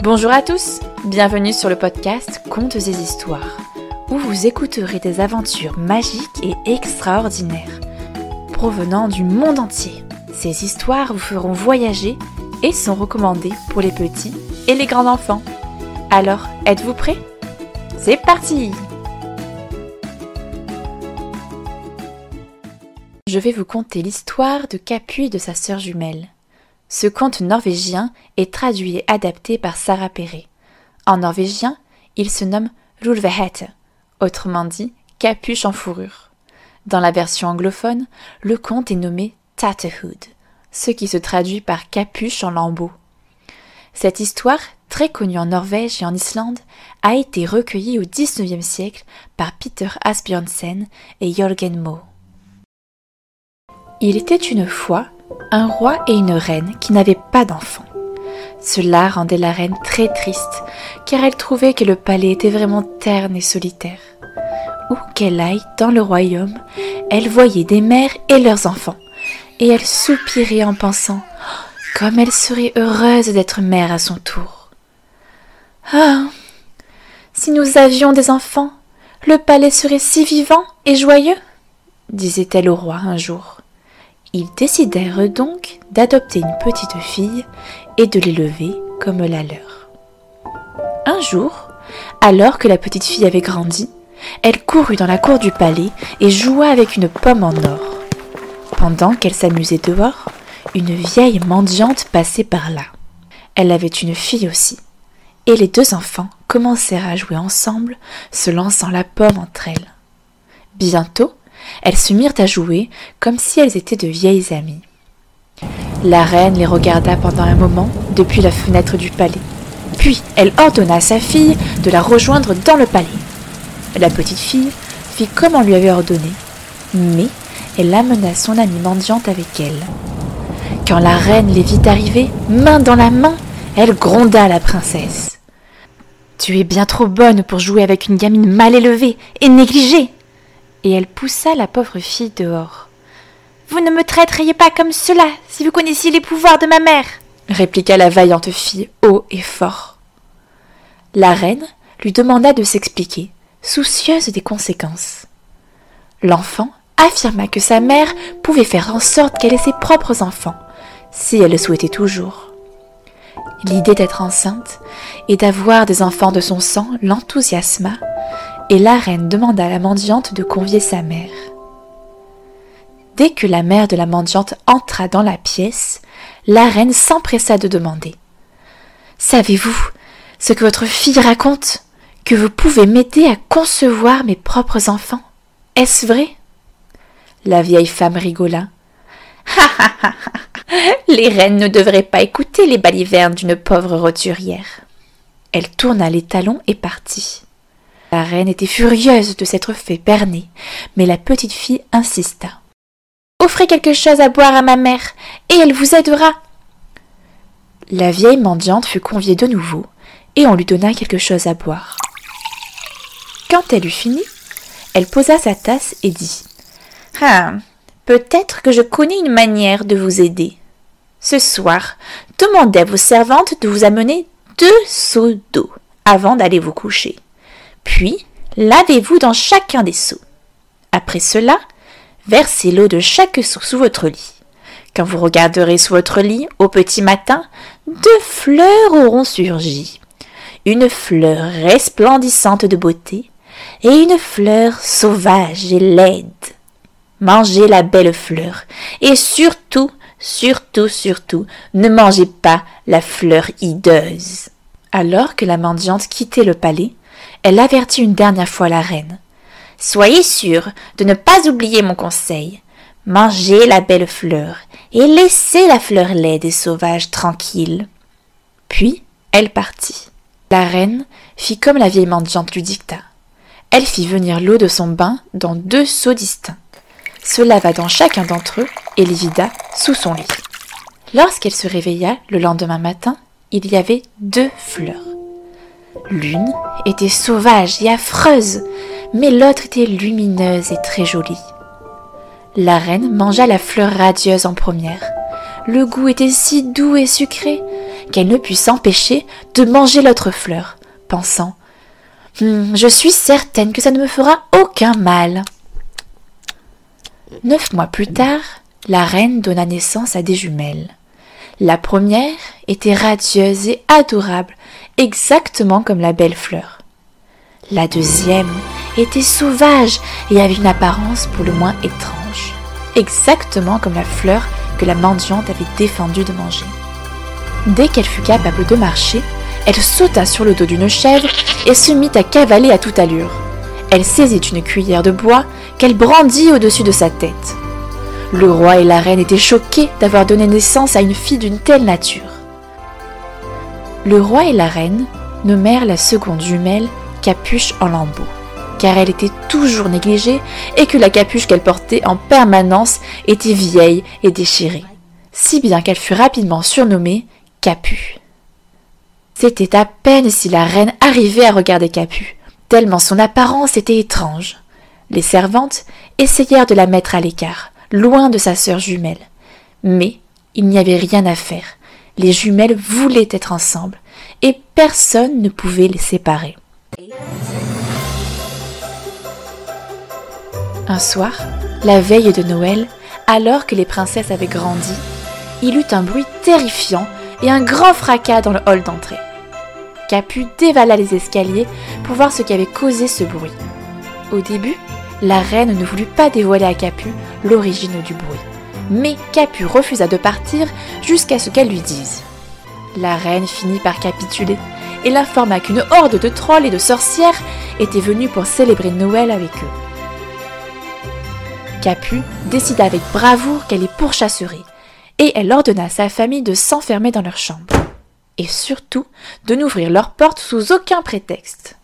Bonjour à tous, bienvenue sur le podcast Contes et Histoires, où vous écouterez des aventures magiques et extraordinaires, provenant du monde entier. Ces histoires vous feront voyager et sont recommandées pour les petits et les grands enfants. Alors, êtes-vous prêts? C'est parti Je vais vous conter l'histoire de Capu et de sa sœur jumelle. Ce conte norvégien est traduit et adapté par Sarah Perret. En norvégien, il se nomme Rulvehette, autrement dit capuche en fourrure. Dans la version anglophone, le conte est nommé Tatterhood, ce qui se traduit par capuche en lambeaux. Cette histoire, très connue en Norvège et en Islande, a été recueillie au XIXe siècle par Peter Asbjørnsen et Jørgen Moe. Il était une fois un roi et une reine qui n'avaient pas d'enfants. Cela rendait la reine très triste, car elle trouvait que le palais était vraiment terne et solitaire. Où qu'elle aille dans le royaume, elle voyait des mères et leurs enfants, et elle soupirait en pensant comme elle serait heureuse d'être mère à son tour. Ah. Si nous avions des enfants, le palais serait si vivant et joyeux, disait-elle au roi un jour. Ils décidèrent donc d'adopter une petite fille et de l'élever comme la leur. Un jour, alors que la petite fille avait grandi, elle courut dans la cour du palais et joua avec une pomme en or. Pendant qu'elle s'amusait dehors, une vieille mendiante passait par là. Elle avait une fille aussi, et les deux enfants commencèrent à jouer ensemble, se lançant la pomme entre elles. Bientôt, elles se mirent à jouer comme si elles étaient de vieilles amies. La reine les regarda pendant un moment depuis la fenêtre du palais. Puis elle ordonna à sa fille de la rejoindre dans le palais. La petite fille fit comme on lui avait ordonné, mais elle amena son amie mendiante avec elle. Quand la reine les vit arriver, main dans la main, elle gronda la princesse. Tu es bien trop bonne pour jouer avec une gamine mal élevée et négligée et elle poussa la pauvre fille dehors. Vous ne me traiteriez pas comme cela si vous connaissiez les pouvoirs de ma mère, répliqua la vaillante fille haut et fort. La reine lui demanda de s'expliquer, soucieuse des conséquences. L'enfant affirma que sa mère pouvait faire en sorte qu'elle ait ses propres enfants, si elle le souhaitait toujours. L'idée d'être enceinte et d'avoir des enfants de son sang l'enthousiasma, et la reine demanda à la mendiante de convier sa mère. Dès que la mère de la mendiante entra dans la pièce, la reine s'empressa de demander. Savez-vous ce que votre fille raconte? Que vous pouvez m'aider à concevoir mes propres enfants? Est-ce vrai? La vieille femme rigola. Les reines ne devraient pas écouter les balivernes d'une pauvre roturière. Elle tourna les talons et partit. La reine était furieuse de s'être fait berner, mais la petite fille insista. Offrez quelque chose à boire à ma mère, et elle vous aidera. La vieille mendiante fut conviée de nouveau, et on lui donna quelque chose à boire. Quand elle eut fini, elle posa sa tasse et dit Ah, peut-être que je connais une manière de vous aider. Ce soir, demandez à vos servantes de vous amener deux seaux d'eau avant d'aller vous coucher. Puis, lavez-vous dans chacun des seaux. Après cela, versez l'eau de chaque seau sous votre lit. Quand vous regarderez sous votre lit au petit matin, deux fleurs auront surgi. Une fleur resplendissante de beauté et une fleur sauvage et laide. Mangez la belle fleur et surtout, surtout, surtout, ne mangez pas la fleur hideuse. Alors que la mendiante quittait le palais, elle avertit une dernière fois la reine. Soyez sûre de ne pas oublier mon conseil. Mangez la belle fleur et laissez la fleur laide et sauvage tranquille. Puis elle partit. La reine fit comme la vieille mendiante lui dicta. Elle fit venir l'eau de son bain dans deux seaux distincts, se lava dans chacun d'entre eux et les vida sous son lit. Lorsqu'elle se réveilla le lendemain matin, il y avait deux fleurs. L'une était sauvage et affreuse, mais l'autre était lumineuse et très jolie. La reine mangea la fleur radieuse en première. Le goût était si doux et sucré qu'elle ne put s'empêcher de manger l'autre fleur, pensant hum, Je suis certaine que ça ne me fera aucun mal. Neuf mois plus tard, la reine donna naissance à des jumelles. La première était radieuse et adorable, exactement comme la belle fleur. La deuxième était sauvage et avait une apparence pour le moins étrange, exactement comme la fleur que la mendiante avait défendu de manger. Dès qu'elle fut capable de marcher, elle sauta sur le dos d'une chèvre et se mit à cavaler à toute allure. Elle saisit une cuillère de bois qu'elle brandit au-dessus de sa tête. Le roi et la reine étaient choqués d'avoir donné naissance à une fille d'une telle nature. Le roi et la reine nommèrent la seconde jumelle Capuche en lambeaux, car elle était toujours négligée et que la capuche qu'elle portait en permanence était vieille et déchirée, si bien qu'elle fut rapidement surnommée Capu. C'était à peine si la reine arrivait à regarder Capu, tellement son apparence était étrange. Les servantes essayèrent de la mettre à l'écart, loin de sa sœur jumelle. Mais il n'y avait rien à faire. Les jumelles voulaient être ensemble, et personne ne pouvait les séparer. Un soir, la veille de Noël, alors que les princesses avaient grandi, il eut un bruit terrifiant et un grand fracas dans le hall d'entrée. Capu dévala les escaliers pour voir ce qui avait causé ce bruit. Au début, la reine ne voulut pas dévoiler à Capu l'origine du bruit, mais Capu refusa de partir jusqu'à ce qu'elle lui dise. La reine finit par capituler et l'informa qu'une horde de trolls et de sorcières était venue pour célébrer Noël avec eux. Capu décida avec bravoure qu'elle les pourchasserait, et elle ordonna à sa famille de s'enfermer dans leur chambre, et surtout de n'ouvrir leurs portes sous aucun prétexte.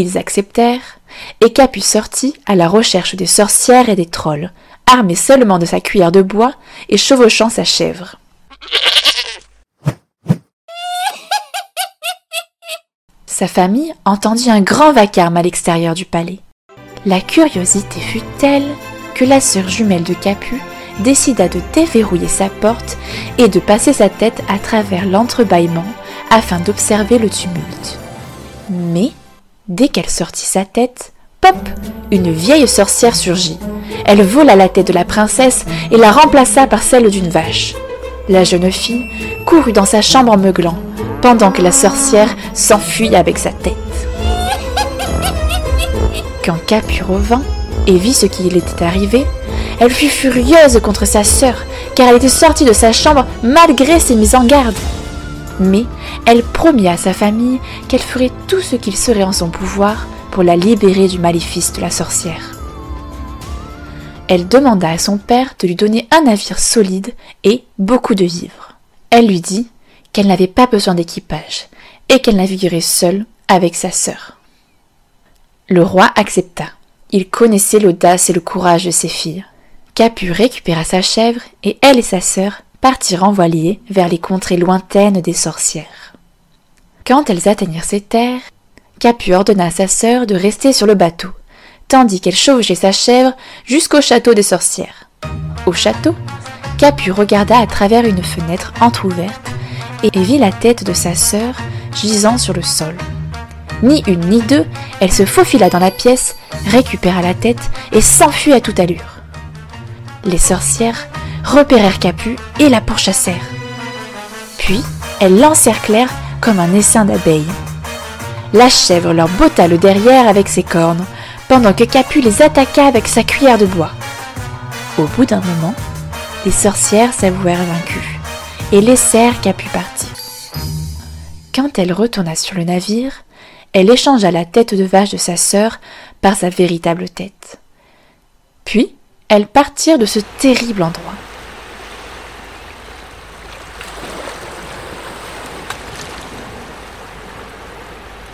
Ils acceptèrent, et Capu sortit à la recherche des sorcières et des trolls, armé seulement de sa cuillère de bois et chevauchant sa chèvre. Sa famille entendit un grand vacarme à l'extérieur du palais. La curiosité fut telle que la sœur jumelle de Capu décida de déverrouiller sa porte et de passer sa tête à travers l'entrebâillement afin d'observer le tumulte. Mais, dès qu'elle sortit sa tête, pop Une vieille sorcière surgit. Elle vola la tête de la princesse et la remplaça par celle d'une vache. La jeune fille courut dans sa chambre en meuglant, pendant que la sorcière s'enfuit avec sa tête. Quand Capu revint et vit ce qui lui était arrivé, elle fut furieuse contre sa sœur, car elle était sortie de sa chambre malgré ses mises en garde. Mais elle promit à sa famille qu'elle ferait tout ce qu'il serait en son pouvoir pour la libérer du maléfice de la sorcière. Elle demanda à son père de lui donner un navire solide et beaucoup de vivres. Elle lui dit qu'elle n'avait pas besoin d'équipage et qu'elle naviguerait seule avec sa sœur. Le roi accepta. Il connaissait l'audace et le courage de ses filles. Capu récupéra sa chèvre et elle et sa sœur partirent en voilier vers les contrées lointaines des sorcières. Quand elles atteignirent ces terres, Capu ordonna à sa sœur de rester sur le bateau, tandis qu'elle chevauchait sa chèvre jusqu'au château des sorcières. Au château, Capu regarda à travers une fenêtre entr'ouverte et vit la tête de sa sœur gisant sur le sol. Ni une ni deux, elle se faufila dans la pièce, récupéra la tête et s'enfuit à toute allure. Les sorcières repérèrent Capu et la pourchassèrent. Puis, elles l'encerclèrent comme un essaim d'abeilles. La chèvre leur botta le derrière avec ses cornes, pendant que Capu les attaqua avec sa cuillère de bois. Au bout d'un moment, les sorcières s'avouèrent vaincues et laissèrent Capu partir. Quand elle retourna sur le navire, elle échangea la tête de vache de sa sœur par sa véritable tête. Puis, elles partirent de ce terrible endroit.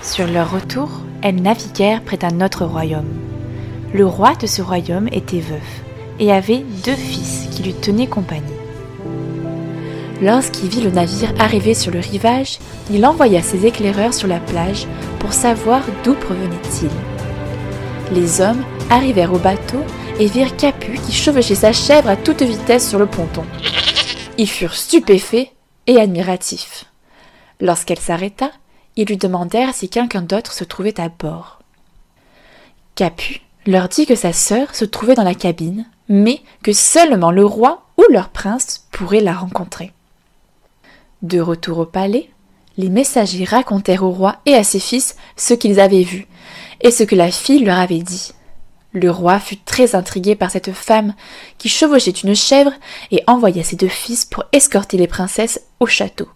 Sur leur retour, elles naviguèrent près d'un autre royaume. Le roi de ce royaume était veuf et avait deux fils qui lui tenaient compagnie. Lorsqu'il vit le navire arriver sur le rivage, il envoya ses éclaireurs sur la plage pour savoir d'où provenait-il. Les hommes arrivèrent au bateau et virent Capu qui chevauchait sa chèvre à toute vitesse sur le ponton. Ils furent stupéfaits et admiratifs. Lorsqu'elle s'arrêta, ils lui demandèrent si quelqu'un d'autre se trouvait à bord. Capu leur dit que sa sœur se trouvait dans la cabine, mais que seulement le roi ou leur prince pourrait la rencontrer. De retour au palais, les messagers racontèrent au roi et à ses fils ce qu'ils avaient vu et ce que la fille leur avait dit. Le roi fut très intrigué par cette femme qui chevauchait une chèvre et envoya ses deux fils pour escorter les princesses au château.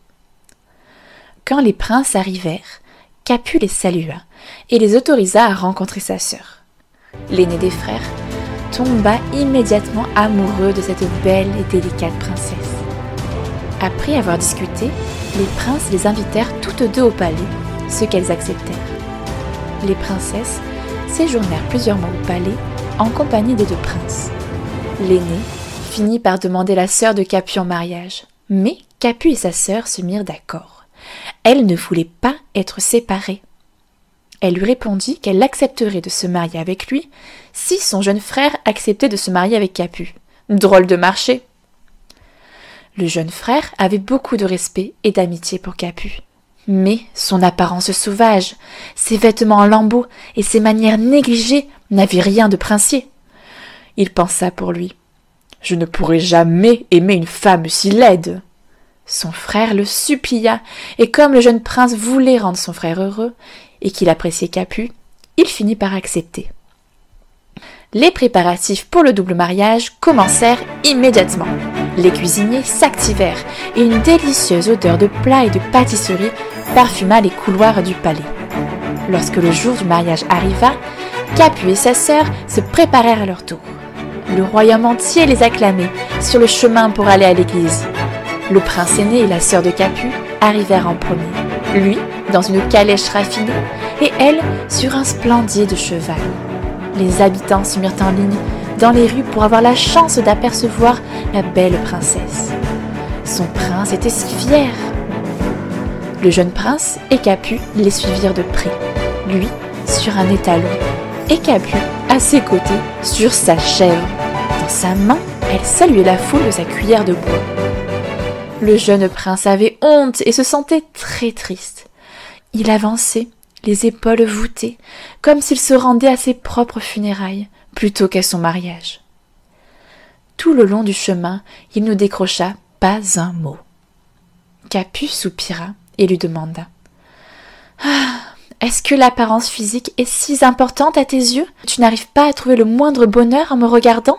Quand les princes arrivèrent, Capu les salua et les autorisa à rencontrer sa sœur. L'aîné des frères tomba immédiatement amoureux de cette belle et délicate princesse. Après avoir discuté, les princes les invitèrent toutes deux au palais, ce qu'elles acceptèrent. Les princesses séjournèrent plusieurs mois au palais en compagnie des deux princes. L'aîné finit par demander la sœur de Capu en mariage, mais Capu et sa sœur se mirent d'accord. Elle ne voulait pas être séparée. Elle lui répondit qu'elle accepterait de se marier avec lui si son jeune frère acceptait de se marier avec Capu. Drôle de marché. Le jeune frère avait beaucoup de respect et d'amitié pour Capu. Mais son apparence sauvage, ses vêtements en lambeaux et ses manières négligées n'avaient rien de princier. Il pensa pour lui. Je ne pourrai jamais aimer une femme si laide. Son frère le supplia, et comme le jeune prince voulait rendre son frère heureux, et qu'il appréciait Capu, il finit par accepter. Les préparatifs pour le double mariage commencèrent immédiatement. Les cuisiniers s'activèrent et une délicieuse odeur de plats et de pâtisserie parfuma les couloirs du palais. Lorsque le jour du mariage arriva, Capu et sa sœur se préparèrent à leur tour. Le royaume entier les acclamait sur le chemin pour aller à l'église. Le prince aîné et la sœur de Capu arrivèrent en premier, lui dans une calèche raffinée et elle sur un splendide cheval. Les habitants se mirent en ligne dans les rues pour avoir la chance d'apercevoir la belle princesse. Son prince était si fier. Le jeune prince et Capu les suivirent de près, lui sur un étalon, et Capu à ses côtés sur sa chèvre. Dans sa main, elle saluait la foule de sa cuillère de bois. Le jeune prince avait honte et se sentait très triste. Il avançait, les épaules voûtées, comme s'il se rendait à ses propres funérailles plutôt qu'à son mariage. Tout le long du chemin, il ne décrocha pas un mot. Capu soupira et lui demanda Ah, est-ce que l'apparence physique est si importante à tes yeux? Tu n'arrives pas à trouver le moindre bonheur en me regardant?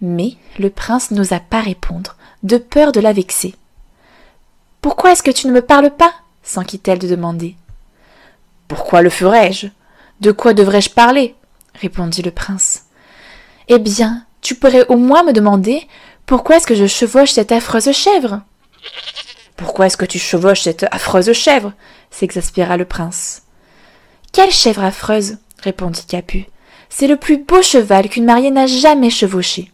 Mais le prince n'osa pas répondre, de peur de la vexer. Pourquoi est-ce que tu ne me parles pas? s'enquit-elle de demander. Pourquoi le ferais-je De quoi devrais-je parler? répondit le prince. Eh bien, tu pourrais au moins me demander pourquoi est-ce que je chevauche cette affreuse chèvre? Pourquoi est-ce que tu chevauches cette affreuse chèvre? s'exaspéra le prince. Quelle chèvre affreuse? répondit Capu. C'est le plus beau cheval qu'une mariée n'a jamais chevauché.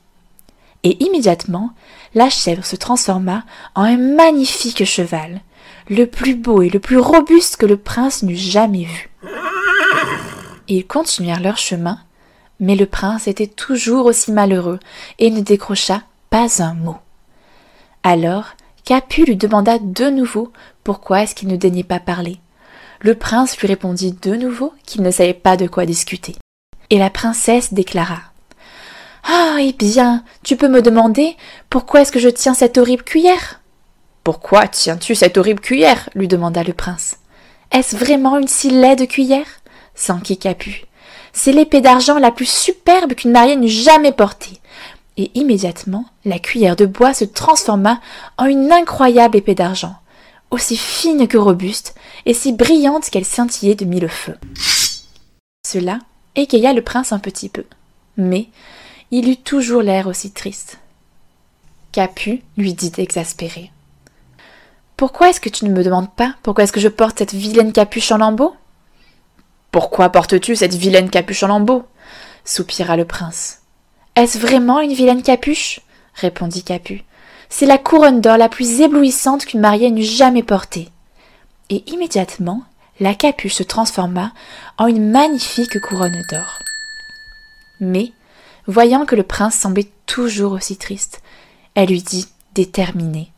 Et immédiatement, la chèvre se transforma en un magnifique cheval, le plus beau et le plus robuste que le prince n'eût jamais vu. Ils continuèrent leur chemin, mais le prince était toujours aussi malheureux et ne décrocha pas un mot. Alors Capu lui demanda de nouveau pourquoi est-ce qu'il ne daignait pas parler. Le prince lui répondit de nouveau qu'il ne savait pas de quoi discuter. Et la princesse déclara Ah, eh bien, tu peux me demander pourquoi est-ce que je tiens cette horrible cuillère? Pourquoi tiens-tu cette horrible cuillère? lui demanda le prince. Est-ce vraiment une si laide cuillère? S'enquit Capu. C'est l'épée d'argent la plus superbe qu'une mariée n'eût jamais portée. Et immédiatement, la cuillère de bois se transforma en une incroyable épée d'argent, aussi fine que robuste, et si brillante qu'elle scintillait de mille feux. Cela égaya le prince un petit peu, mais il eut toujours l'air aussi triste. Capu lui dit exaspéré. Pourquoi est-ce que tu ne me demandes pas pourquoi est-ce que je porte cette vilaine capuche en lambeaux pourquoi portes-tu cette vilaine capuche en lambeaux soupira le prince. Est-ce vraiment une vilaine capuche? répondit Capu. C'est la couronne d'or la plus éblouissante qu'une mariée n'eût jamais portée. Et immédiatement, la capuche se transforma en une magnifique couronne d'or. Mais, voyant que le prince semblait toujours aussi triste, elle lui dit, déterminée.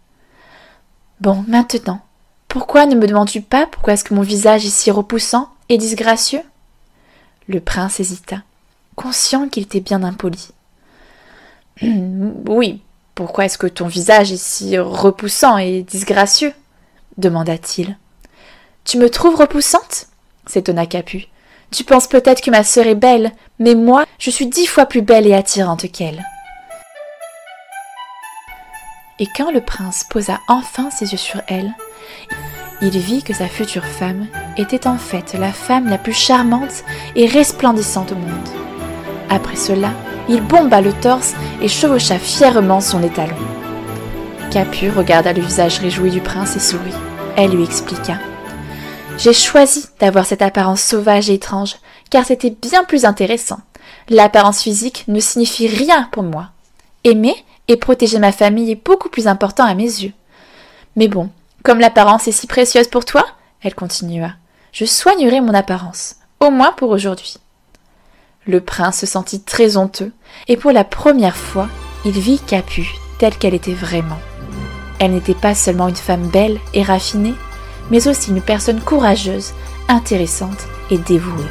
Bon, maintenant, Pourquoi ne me demandes-tu pas pourquoi est-ce que mon visage est si repoussant et disgracieux? Le prince hésita, conscient qu'il était bien impoli. oui, pourquoi est-ce que ton visage est si repoussant et disgracieux? demanda-t-il. Tu me trouves repoussante? s'étonna Capu. Tu penses peut-être que ma sœur est belle, mais moi, je suis dix fois plus belle et attirante qu'elle. Et quand le prince posa enfin ses yeux sur elle, il vit que sa future femme était en fait la femme la plus charmante et resplendissante au monde. Après cela, il bomba le torse et chevaucha fièrement son étalon. Capu regarda le visage réjoui du prince et sourit. Elle lui expliqua. J'ai choisi d'avoir cette apparence sauvage et étrange, car c'était bien plus intéressant. L'apparence physique ne signifie rien pour moi. Aimer et protéger ma famille est beaucoup plus important à mes yeux. Mais bon, comme l'apparence est si précieuse pour toi, elle continua, je soignerai mon apparence, au moins pour aujourd'hui. Le prince se sentit très honteux, et pour la première fois, il vit Capu telle qu'elle était vraiment. Elle n'était pas seulement une femme belle et raffinée, mais aussi une personne courageuse, intéressante et dévouée.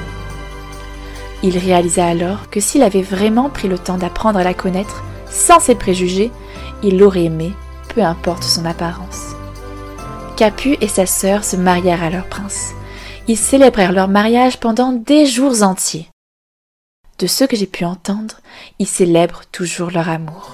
Il réalisa alors que s'il avait vraiment pris le temps d'apprendre à la connaître, sans ses préjugés, il l'aurait aimée, peu importe son apparence. Capu et sa sœur se marièrent à leur prince. Ils célébrèrent leur mariage pendant des jours entiers. De ce que j'ai pu entendre, ils célèbrent toujours leur amour.